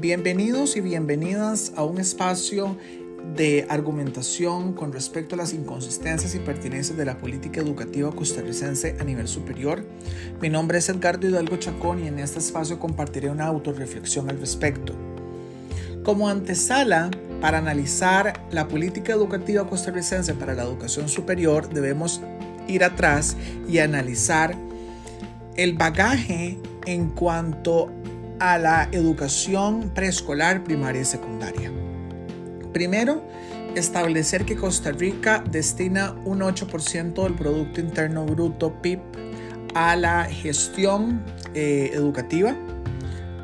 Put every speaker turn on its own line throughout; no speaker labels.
Bienvenidos y bienvenidas a un espacio de argumentación con respecto a las inconsistencias y pertinencias de la política educativa costarricense a nivel superior. Mi nombre es Edgardo Hidalgo Chacón y en este espacio compartiré una autorreflexión al respecto. Como antesala para analizar la política educativa costarricense para la educación superior, debemos ir atrás y analizar el bagaje en cuanto a la educación preescolar, primaria y secundaria. Primero, establecer que Costa Rica destina un 8% del Producto Interno Bruto PIB a la gestión eh, educativa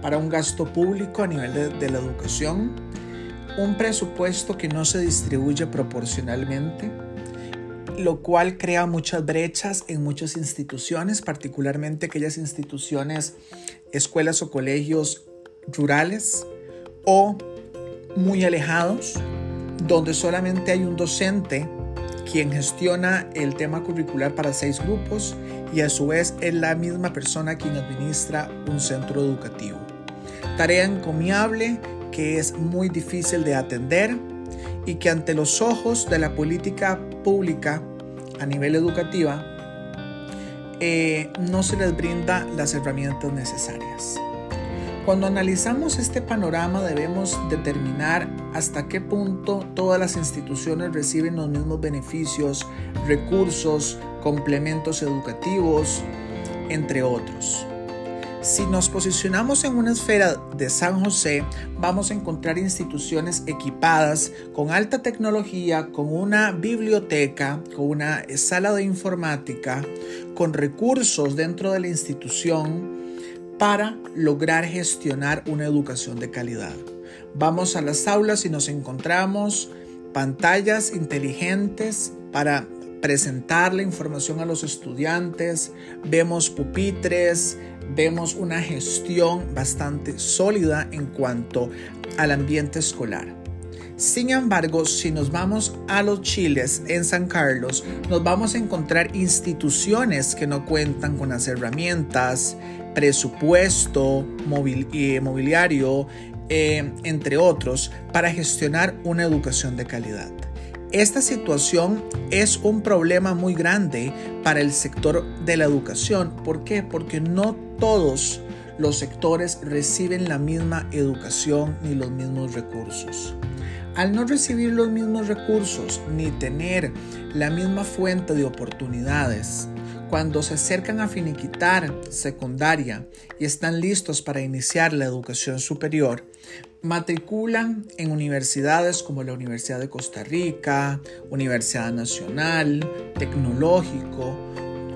para un gasto público a nivel de la educación, un presupuesto que no se distribuye proporcionalmente, lo cual crea muchas brechas en muchas instituciones, particularmente aquellas instituciones, escuelas o colegios rurales o muy alejados, donde solamente hay un docente quien gestiona el tema curricular para seis grupos y a su vez es la misma persona quien administra un centro educativo. Tarea encomiable que es muy difícil de atender y que ante los ojos de la política pública a nivel educativa eh, no se les brinda las herramientas necesarias. Cuando analizamos este panorama debemos determinar hasta qué punto todas las instituciones reciben los mismos beneficios, recursos, complementos educativos, entre otros. Si nos posicionamos en una esfera de San José, vamos a encontrar instituciones equipadas con alta tecnología, con una biblioteca, con una sala de informática, con recursos dentro de la institución para lograr gestionar una educación de calidad. Vamos a las aulas y nos encontramos pantallas inteligentes para presentar la información a los estudiantes, vemos pupitres, vemos una gestión bastante sólida en cuanto al ambiente escolar. Sin embargo, si nos vamos a los chiles en San Carlos, nos vamos a encontrar instituciones que no cuentan con las herramientas, presupuesto, eh, mobiliario, eh, entre otros, para gestionar una educación de calidad. Esta situación es un problema muy grande para el sector de la educación. ¿Por qué? Porque no todos los sectores reciben la misma educación ni los mismos recursos. Al no recibir los mismos recursos ni tener la misma fuente de oportunidades, cuando se acercan a finiquitar secundaria y están listos para iniciar la educación superior, matriculan en universidades como la Universidad de Costa Rica, Universidad Nacional, Tecnológico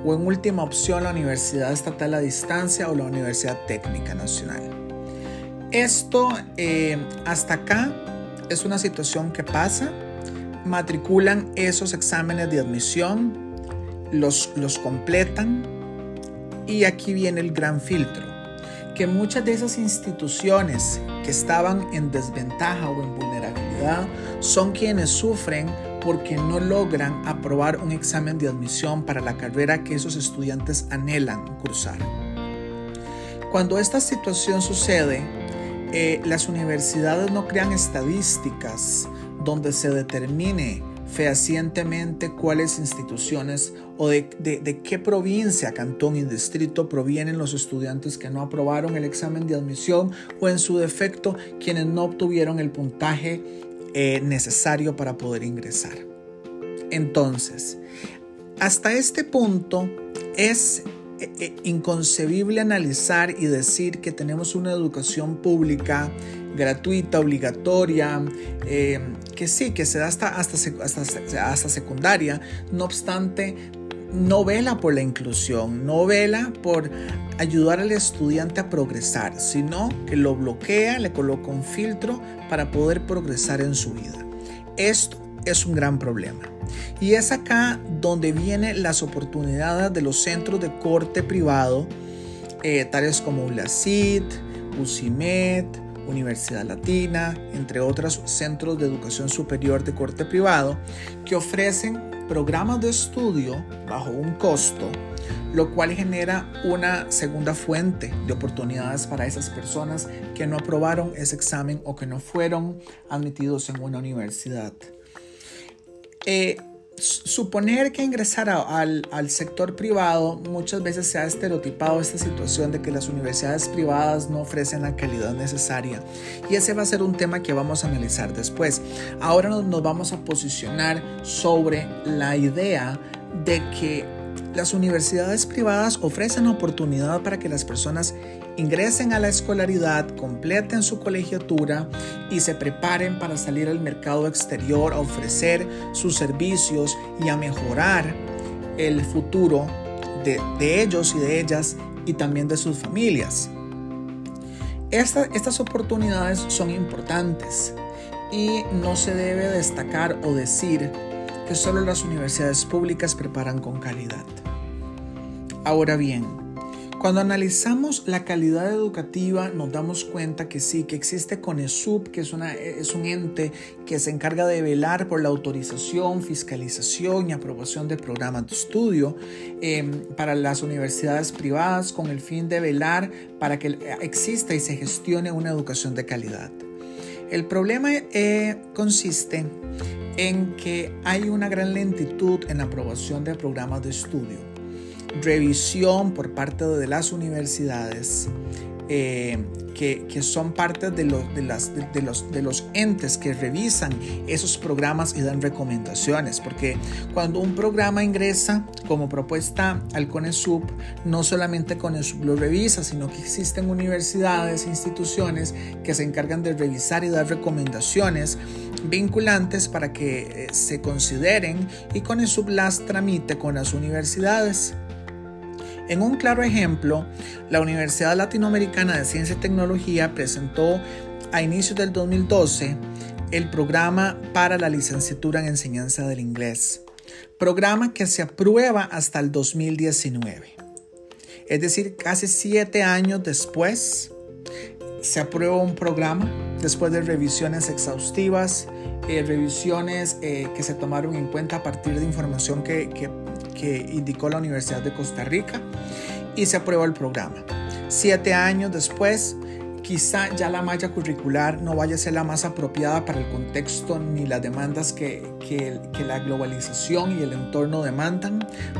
o en última opción la Universidad Estatal a Distancia o la Universidad Técnica Nacional. Esto eh, hasta acá es una situación que pasa, matriculan esos exámenes de admisión, los, los completan y aquí viene el gran filtro, que muchas de esas instituciones que estaban en desventaja o en vulnerabilidad son quienes sufren porque no logran aprobar un examen de admisión para la carrera que esos estudiantes anhelan cursar. Cuando esta situación sucede, eh, las universidades no crean estadísticas donde se determine fehacientemente cuáles instituciones o de, qué provincia, cantón y distrito provienen los estudiantes que no aprobaron el examen de admisión o en su defecto quienes no obtuvieron el puntaje eh, necesario para poder ingresar. Entonces, hasta este punto es eh, eh, inconcebible analizar y decir que tenemos una educación pública gratuita, obligatoria, eh, que sí, que se da hasta, hasta, hasta, hasta secundaria, no obstante, no vela por la inclusión, no vela por ayudar al estudiante a progresar, sino que lo bloquea, le coloca un filtro para poder progresar en su vida. Esto es un gran problema. Y es acá donde vienen las oportunidades de los centros de corte privado, eh, tales como ULACID, UCIMED, Universidad Latina, entre otros centros de educación superior de corte privado, que ofrecen programas de estudio bajo un costo lo cual genera una segunda fuente de oportunidades para esas personas que no aprobaron ese examen o que no fueron admitidos en una universidad. Eh, suponer que ingresar al, al, sector privado muchas veces se ha estereotipado esta situación de que las universidades privadas no ofrecen la calidad necesaria y ese va a ser un tema que vamos a analizar después. Ahora nos, nos vamos a posicionar sobre la idea de que las universidades privadas ofrecen oportunidad para que las personas ingresen a la escolaridad, completen su colegiatura y se preparen para salir al mercado exterior a ofrecer sus servicios y a mejorar el futuro de, ellos y de ellas y también de sus familias. estas oportunidades son importantes y no se debe destacar o decir que solo las universidades públicas preparan con calidad. Ahora bien, cuando analizamos la calidad educativa nos damos cuenta que sí, que existe CONESUB, que es, un ente que se encarga de velar por la autorización, fiscalización y aprobación de programas de estudio em, para las universidades privadas con el fin de velar para que exista y se gestione una educación de calidad. El problema eh, consiste en que hay una gran lentitud en la aprobación de programas de estudio, revisión por parte de las universidades eh, que, son parte de los, entes que revisan esos programas y dan recomendaciones, porque cuando un programa ingresa como propuesta al CONESUB, no solamente CONESUB lo revisa, sino que existen universidades, instituciones que se encargan de revisar y dar recomendaciones vinculantes para que eh, se consideren y CONESUB las tramite con las universidades. En un claro ejemplo, la Universidad Latinoamericana de Ciencia y Tecnología presentó a inicios del 2012 el programa para la licenciatura en enseñanza del inglés, programa que se aprueba hasta el 2019. Es decir, casi siete años después, se aprueba un programa después de revisiones exhaustivas, eh, revisiones eh, que se tomaron en cuenta a partir de información que, que que indicó la Universidad de Costa Rica y se aprueba el programa. Siete años después, quizá ya la malla curricular no vaya a ser la más apropiada para el contexto ni las demandas que, que, la globalización y el entorno demandan,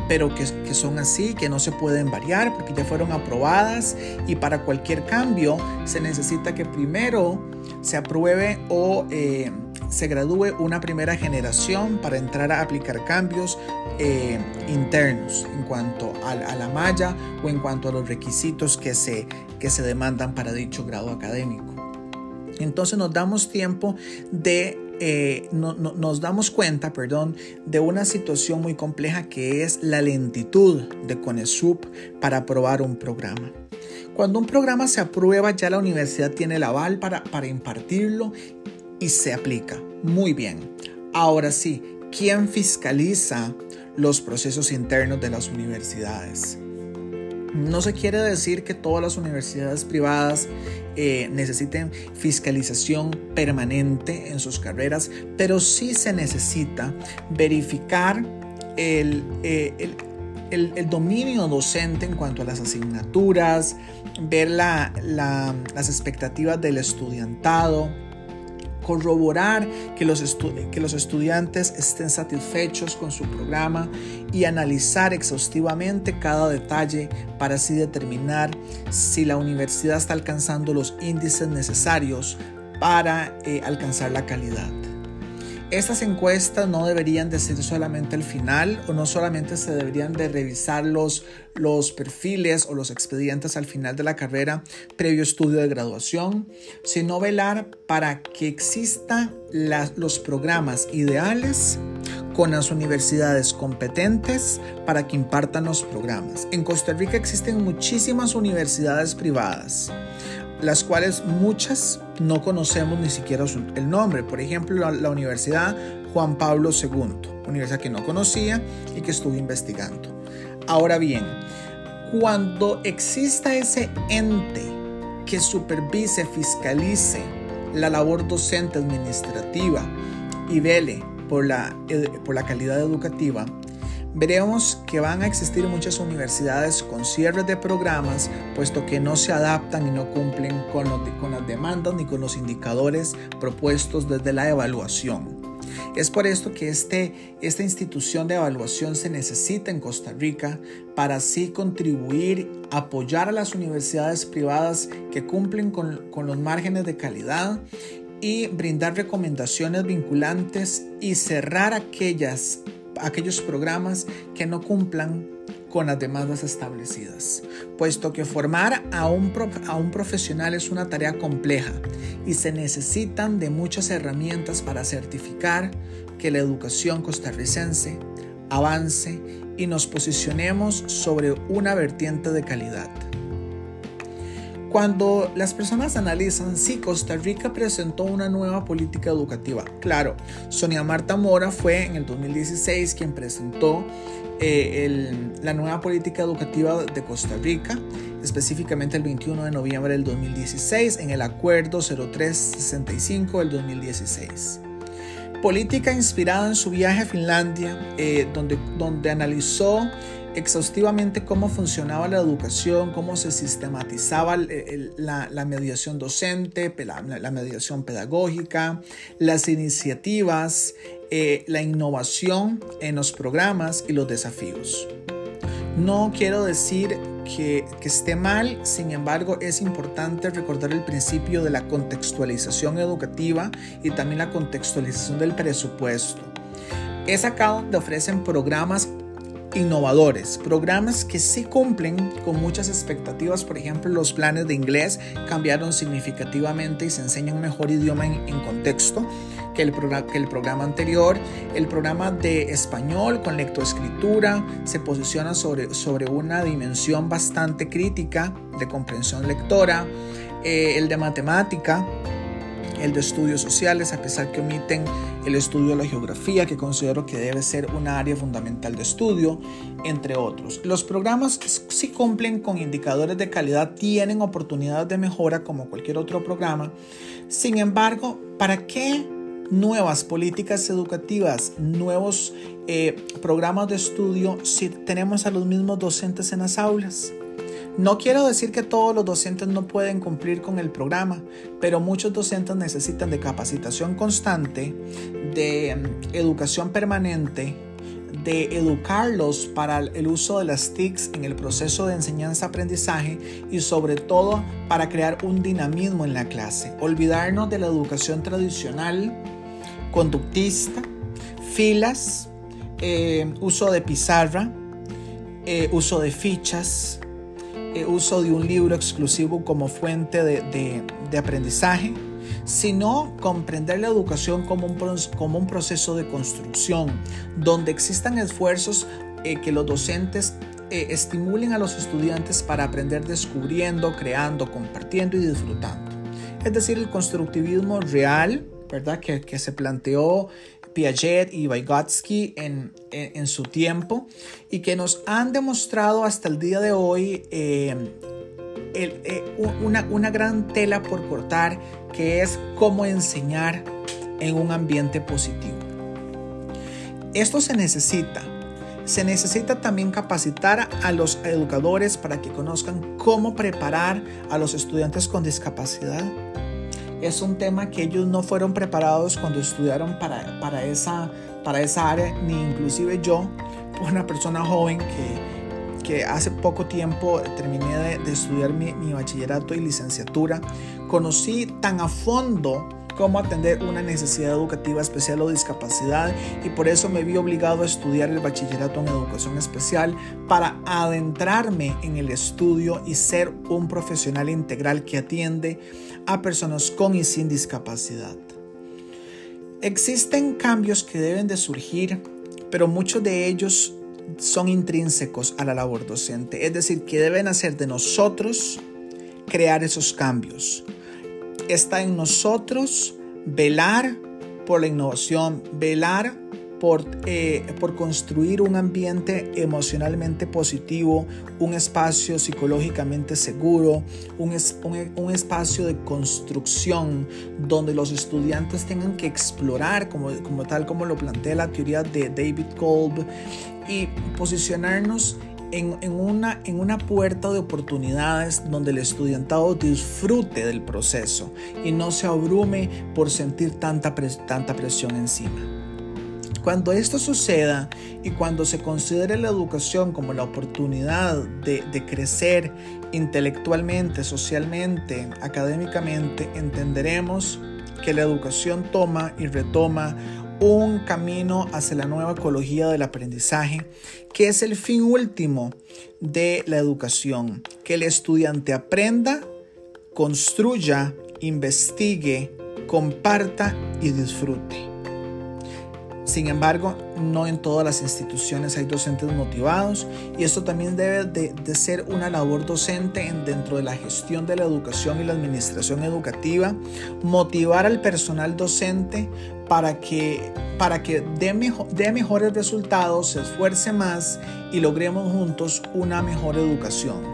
pero que, que, son así, que no se pueden variar porque ya fueron aprobadas y para cualquier cambio se necesita que primero se apruebe o... Eh, se gradúe una primera generación para entrar a aplicar cambios eh, internos en cuanto a, la malla o en cuanto a los requisitos que se, que se demandan para dicho grado académico. Entonces nos damos tiempo de eh, nos damos cuenta, perdón, de una situación muy compleja que es la lentitud de CONESUB para aprobar un programa. Cuando un programa se aprueba, ya la universidad tiene el aval para, para impartirlo y se aplica. Muy bien. Ahora sí, ¿quién fiscaliza los procesos internos de las universidades? No se quiere decir que todas las universidades privadas eh, necesiten fiscalización permanente en sus carreras, pero sí se necesita verificar el, eh, dominio docente en cuanto a las asignaturas, ver las expectativas del estudiantado, corroborar que los, que los estudiantes estén satisfechos con su programa y analizar exhaustivamente cada detalle para así determinar si la universidad está alcanzando los índices necesarios para eh, alcanzar la calidad. Estas encuestas no deberían de ser solamente el final o no solamente se deberían de revisar los, los perfiles o los expedientes al final de la carrera previo estudio de graduación, sino velar para que existan los programas ideales con las universidades competentes para que impartan los programas. En Costa Rica existen muchísimas universidades privadas las cuales muchas no conocemos ni siquiera el nombre. Por ejemplo, la, Universidad Juan Pablo II, universidad que no conocía y que estuve investigando. Ahora bien, cuando exista ese ente que supervise, fiscalice la labor docente administrativa y vele por la, por la calidad educativa, veremos que van a existir muchas universidades con cierres de programas, puesto que no se adaptan y no cumplen con, con las demandas ni con los indicadores propuestos desde la evaluación. Es por esto que este, esta institución de evaluación se necesita en Costa Rica para así contribuir, apoyar a las universidades privadas que cumplen con los márgenes de calidad y brindar recomendaciones vinculantes y cerrar aquellas, aquellos programas que no cumplan con las demandas establecidas, puesto que formar a un, a un profesional es una tarea compleja y se necesitan de muchas herramientas para certificar que la educación costarricense avance y nos posicionemos sobre una vertiente de calidad. Cuando las personas analizan si Costa Rica presentó una nueva política educativa, claro, Sonia Marta Mora fue en el 2016 quien presentó eh, la nueva política educativa de Costa Rica, específicamente el 21 de noviembre del 2016 en el Acuerdo 0365 del 2016. Política inspirada en su viaje a Finlandia, eh, donde, donde analizó exhaustivamente cómo funcionaba la educación, cómo se sistematizaba la, mediación docente, la, mediación pedagógica, las iniciativas, eh, la innovación en los programas y los desafíos. No quiero decir que, que, esté mal, sin embargo es importante recordar el principio de la contextualización educativa y también la contextualización del presupuesto. Es acá donde ofrecen programas innovadores, programas que sí cumplen con muchas expectativas. Por ejemplo, los planes de inglés cambiaron significativamente y se enseña un mejor idioma en, contexto que el, que el, programa anterior. El programa de español con lectoescritura se posiciona sobre, sobre una dimensión bastante crítica de comprensión lectora. Eh, el de matemática el de estudios sociales, a pesar que omiten el estudio de la geografía, que considero que debe ser un área fundamental de estudio, entre otros. Los programas si cumplen con indicadores de calidad, tienen oportunidades de mejora como cualquier otro programa. Sin embargo, ¿para qué nuevas políticas educativas, nuevos eh, programas de estudio si tenemos a los mismos docentes en las aulas? No quiero decir que todos los docentes no pueden cumplir con el programa, pero muchos docentes necesitan de capacitación constante, de mm, educación permanente, de educarlos para el uso de las TICs en el proceso de enseñanza-aprendizaje y sobre todo para crear un dinamismo en la clase. Olvidarnos de la educación tradicional, conductista, filas, eh, uso de pizarra, eh, uso de fichas, eh, uso de un libro exclusivo como fuente de, aprendizaje, sino comprender la educación como un, como un proceso de construcción, donde existan esfuerzos eh, que los docentes eh, estimulen a los estudiantes para aprender descubriendo, creando, compartiendo y disfrutando. Es decir, el constructivismo real, ¿verdad? Que, que se planteó Piaget y Vygotsky en, en, su tiempo y que nos han demostrado hasta el día de hoy eh, eh, una, una gran tela por cortar que es cómo enseñar en un ambiente positivo. Esto se necesita. Se necesita también capacitar a los educadores para que conozcan cómo preparar a los estudiantes con discapacidad es un tema que ellos no fueron preparados cuando estudiaron para, para, esa, para esa área, ni inclusive yo, una persona joven que, que hace poco tiempo terminé de, estudiar mi bachillerato y licenciatura, conocí tan a fondo cómo atender una necesidad educativa especial o discapacidad y por eso me vi obligado a estudiar el bachillerato en educación especial para adentrarme en el estudio y ser un profesional integral que atiende a personas con y sin discapacidad. Existen cambios que deben de surgir, pero muchos de ellos son intrínsecos a la labor docente, es decir, que deben hacer de nosotros crear esos cambios está en nosotros velar por la innovación, velar por, eh, por construir un ambiente emocionalmente positivo, un espacio psicológicamente seguro, un, un, espacio de construcción donde los estudiantes tengan que explorar, como, como tal como lo plantea la teoría de David Kolb, y posicionarnos en, una, en una puerta de oportunidades donde el estudiantado disfrute del proceso y no se abrume por sentir tanta, tanta presión encima. Cuando esto suceda y cuando se considere la educación como la oportunidad de, de, crecer intelectualmente, socialmente, académicamente, entenderemos que la educación toma y retoma un camino hacia la nueva ecología del aprendizaje, que es el fin último de la educación, que el estudiante aprenda, construya, investigue, comparta y disfrute. Sin embargo, no en todas las instituciones hay docentes motivados y esto también debe de, ser una labor docente dentro de la gestión de la educación y la administración educativa, motivar al personal docente para que, para que dé, dé mejores resultados, se esfuerce más y logremos juntos una mejor educación.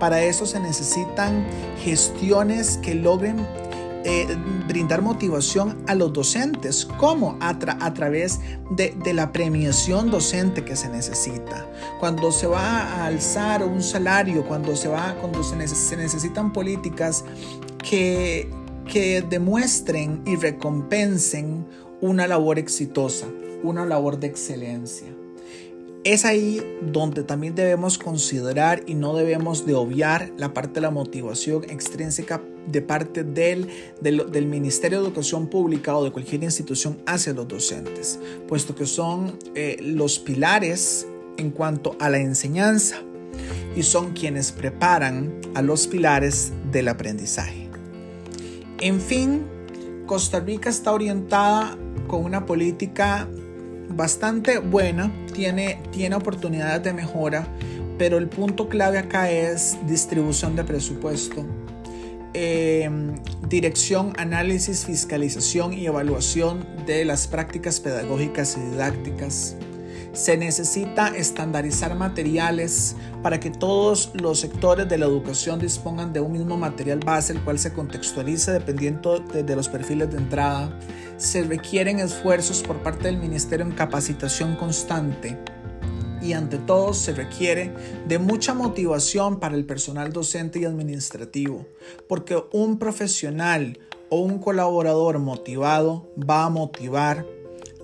Para eso se necesitan gestiones que logren eh, brindar motivación a los docentes. ¿Cómo? A, través de, la premiación docente que se necesita. Cuando se va a alzar un salario, cuando se, va, cuando se, necesitan políticas que, que demuestren y recompensen una labor exitosa, una labor de excelencia. Es ahí donde también debemos considerar y no debemos de obviar la parte de la motivación extrínseca de parte del, del, Ministerio de Educación Pública o de cualquier institución hacia los docentes, puesto que son eh, los pilares en cuanto a la enseñanza y son quienes preparan a los pilares del aprendizaje. En fin, Costa Rica está orientada con una política bastante buena, tiene, tiene oportunidades de mejora, pero el punto clave acá es distribución de presupuesto, em, dirección, análisis, fiscalización y evaluación de las prácticas pedagógicas y didácticas, se necesita estandarizar materiales para que todos los sectores de la educación dispongan de un mismo material base, el cual se contextualice dependiendo de, los perfiles de entrada. Se requieren esfuerzos por parte del Ministerio en capacitación constante y ante todo se requiere de mucha motivación para el personal docente y administrativo, porque un profesional o un colaborador motivado va a motivar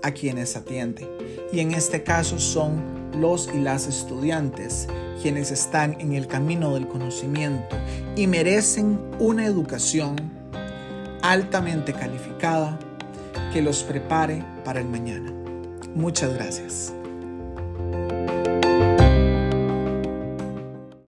a quienes atiende. Y en este caso son los y las estudiantes quienes están en el camino del conocimiento y merecen una educación altamente calificada que los prepare para el mañana. Muchas gracias.